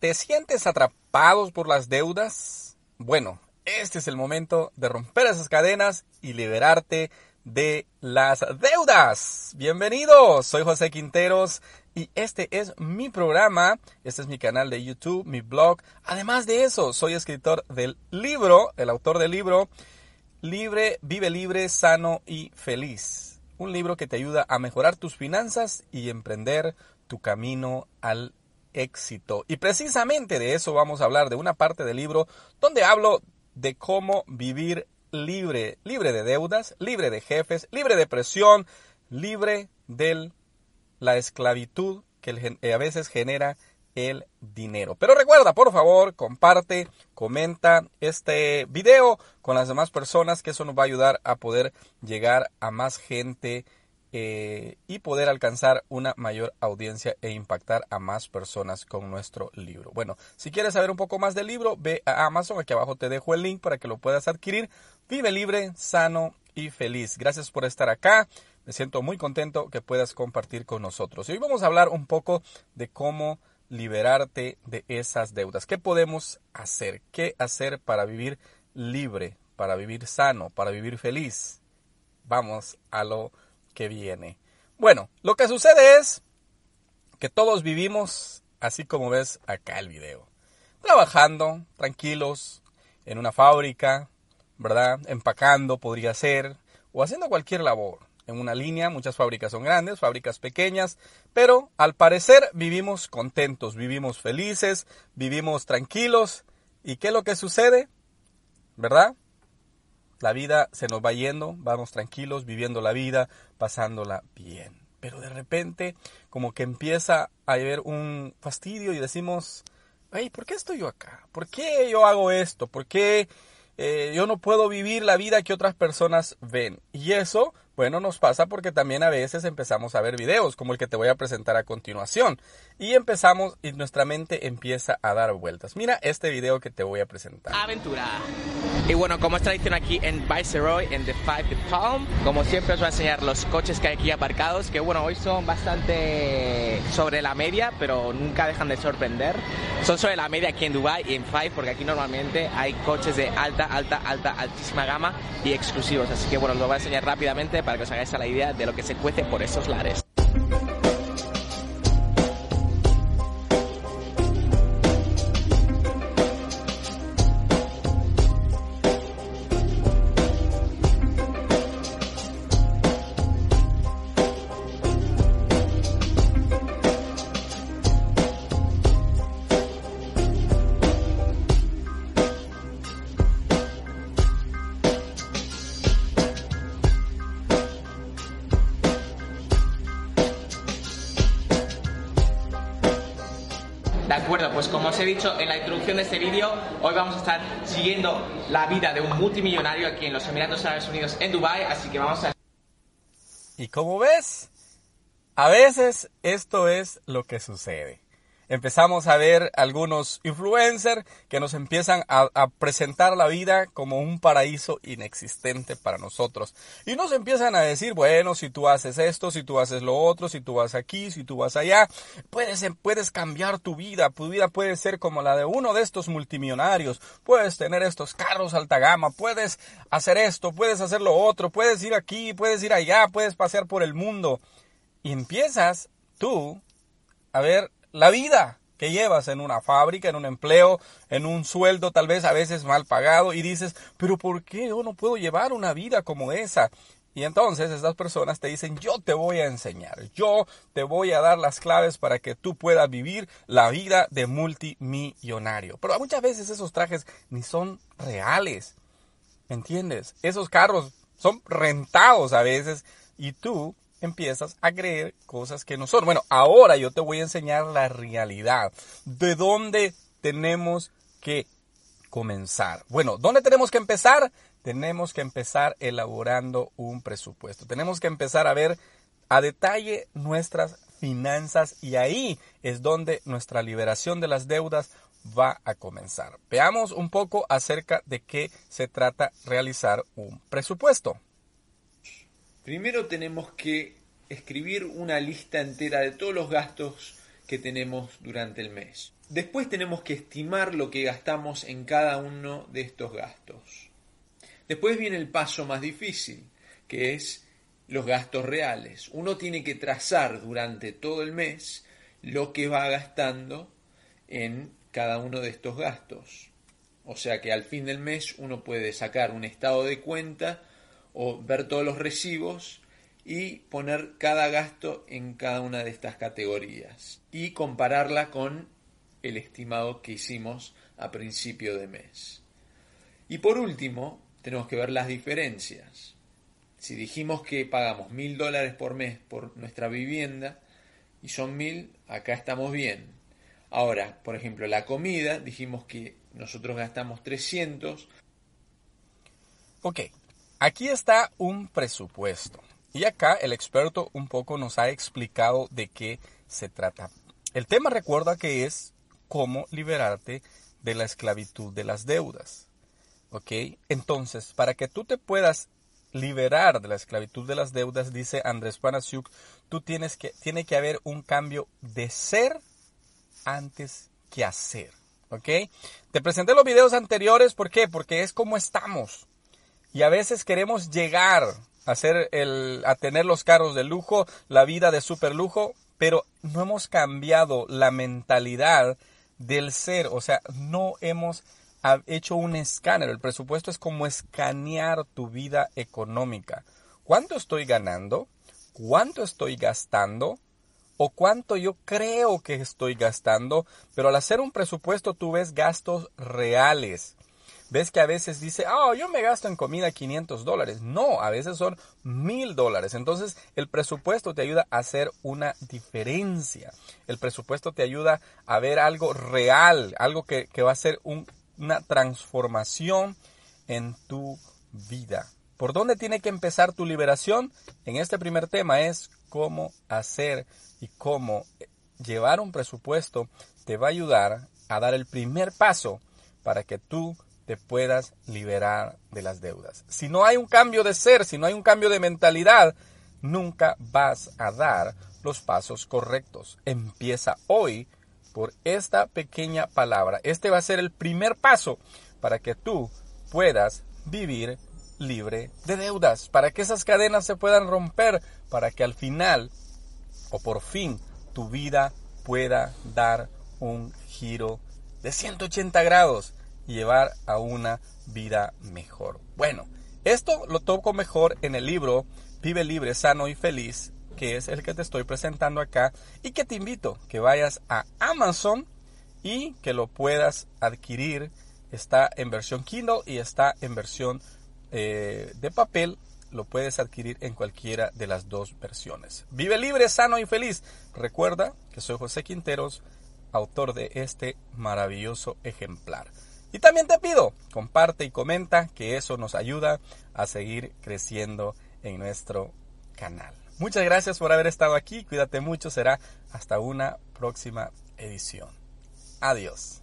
¿Te sientes atrapado por las deudas? Bueno, este es el momento de romper esas cadenas y liberarte de las deudas. Bienvenidos, soy José Quinteros y este es mi programa, este es mi canal de YouTube, mi blog. Además de eso, soy escritor del libro, el autor del libro Libre, vive libre, sano y feliz. Un libro que te ayuda a mejorar tus finanzas y emprender tu camino al éxito. Y precisamente de eso vamos a hablar, de una parte del libro donde hablo de cómo vivir libre, libre de deudas, libre de jefes, libre de presión, libre de la esclavitud que eh, a veces genera el dinero. Pero recuerda, por favor, comparte, comenta este video con las demás personas, que eso nos va a ayudar a poder llegar a más gente eh, y poder alcanzar una mayor audiencia e impactar a más personas con nuestro libro. Bueno, si quieres saber un poco más del libro, ve a Amazon, aquí abajo te dejo el link para que lo puedas adquirir. Vive libre, sano y feliz. Gracias por estar acá. Me siento muy contento que puedas compartir con nosotros. Y hoy vamos a hablar un poco de cómo liberarte de esas deudas. ¿Qué podemos hacer? ¿Qué hacer para vivir libre, para vivir sano, para vivir feliz? Vamos a lo que viene. Bueno, lo que sucede es que todos vivimos así como ves acá el video. Trabajando, tranquilos, en una fábrica, ¿verdad? Empacando podría ser, o haciendo cualquier labor. En una línea, muchas fábricas son grandes, fábricas pequeñas, pero al parecer vivimos contentos, vivimos felices, vivimos tranquilos. ¿Y qué es lo que sucede? ¿Verdad? La vida se nos va yendo, vamos tranquilos, viviendo la vida, pasándola bien. Pero de repente, como que empieza a haber un fastidio y decimos, ay, ¿por qué estoy yo acá? ¿Por qué yo hago esto? ¿Por qué eh, yo no puedo vivir la vida que otras personas ven? Y eso bueno, nos pasa porque también a veces empezamos a ver videos como el que te voy a presentar a continuación y empezamos y nuestra mente empieza a dar vueltas. Mira este video que te voy a presentar. Aventura. Y bueno, como es tradición aquí en Viceroy, en The Five Como siempre os voy a enseñar los coches que hay aquí aparcados, que bueno, hoy son bastante sobre la media, pero nunca dejan de sorprender. Son sobre la media aquí en Dubai y en Five, porque aquí normalmente hay coches de alta, alta, alta, altísima gama y exclusivos. Así que bueno, os lo voy a enseñar rápidamente para que os hagáis a la idea de lo que se cuece por esos lares. De acuerdo, pues como os he dicho en la introducción de este vídeo, hoy vamos a estar siguiendo la vida de un multimillonario aquí en los Emiratos Árabes Unidos, en Dubai, así que vamos a... Y como ves, a veces esto es lo que sucede empezamos a ver algunos influencers que nos empiezan a, presentar la vida como un paraíso inexistente para nosotros. Y nos empiezan a decir, bueno, si tú haces esto, si tú haces lo otro, si tú vas aquí, si tú vas allá, puedes, puedes cambiar tu vida. Tu vida puede ser como la de uno de estos multimillonarios. Puedes tener estos carros alta gama, puedes hacer esto, puedes hacer lo otro, puedes ir aquí, puedes ir allá, puedes pasear por el mundo. Y empiezas tú a ver la vida que llevas en una fábrica, en un empleo, en un sueldo tal vez a veces mal pagado y dices, pero ¿por qué yo no puedo llevar una vida como esa? Y entonces estas personas te dicen, yo te voy a enseñar, yo te voy a dar las claves para que tú puedas vivir la vida de multimillonario. Pero muchas veces esos trajes ni son reales, ¿entiendes? Esos carros son rentados a veces y tú empiezas a creer cosas que no son. Bueno, ahora yo te voy a enseñar la realidad. ¿De dónde tenemos que comenzar? Bueno, ¿dónde tenemos que empezar? Tenemos que empezar elaborando un presupuesto. Tenemos que empezar a ver a detalle nuestras finanzas y ahí es donde nuestra liberación de las deudas va a comenzar. Veamos un poco acerca de qué se trata realizar un presupuesto. Primero tenemos que escribir una lista entera de todos los gastos que tenemos durante el mes. Después tenemos que estimar lo que gastamos en cada uno de estos gastos. Después viene el paso más difícil, que es los gastos reales. Uno tiene que trazar durante todo el mes lo que va gastando en cada uno de estos gastos. O sea que al fin del mes uno puede sacar un estado de cuenta o ver todos los recibos y poner cada gasto en cada una de estas categorías y compararla con el estimado que hicimos a principio de mes. Y por último, tenemos que ver las diferencias. Si dijimos que pagamos mil dólares por mes por nuestra vivienda y son mil, acá estamos bien. Ahora, por ejemplo, la comida, dijimos que nosotros gastamos 300. Ok, aquí está un presupuesto. Y acá el experto un poco nos ha explicado de qué se trata. El tema recuerda que es cómo liberarte de la esclavitud de las deudas. ¿Ok? Entonces, para que tú te puedas liberar de la esclavitud de las deudas, dice Andrés Panasiuk, tú tienes que, tiene que haber un cambio de ser antes que hacer. ¿Ok? Te presenté los videos anteriores, ¿por qué? Porque es como estamos. Y a veces queremos llegar a, el, a tener los carros de lujo, la vida de super lujo, pero no hemos cambiado la mentalidad del ser, o sea, no hemos hecho un escáner. El presupuesto es como escanear tu vida económica. ¿Cuánto estoy ganando? ¿Cuánto estoy gastando? ¿O cuánto yo creo que estoy gastando? Pero al hacer un presupuesto tú ves gastos reales. Ves que a veces dice, oh, yo me gasto en comida 500 dólares. No, a veces son mil dólares. Entonces el presupuesto te ayuda a hacer una diferencia. El presupuesto te ayuda a ver algo real, algo que, va a ser una transformación en tu vida. ¿Por dónde tiene que empezar tu liberación? En este primer tema es cómo hacer y cómo llevar un presupuesto te va a ayudar a dar el primer paso para que tú te puedas liberar de las deudas. Si no hay un cambio de ser, si no hay un cambio de mentalidad, nunca vas a dar los pasos correctos. Empieza hoy por esta pequeña palabra. Este va a ser el primer paso para que tú puedas vivir libre de deudas, para que esas cadenas se puedan romper, para que al final o por fin tu vida pueda dar un giro de 180 grados llevar a una vida mejor. Bueno, esto lo toco mejor en el libro Vive libre, sano y feliz, que es el que te estoy presentando acá y que te invito que vayas a Amazon y que lo puedas adquirir. Está en versión Kindle y está en versión eh, de papel. Lo puedes adquirir en cualquiera de las dos versiones. Vive libre, sano y feliz. Recuerda que soy José Quinteros, autor de este maravilloso ejemplar. Y también te pido, comparte y comenta, que eso nos ayuda a seguir creciendo en nuestro canal. Muchas gracias por haber estado aquí, cuídate mucho, será hasta una próxima edición. Adiós.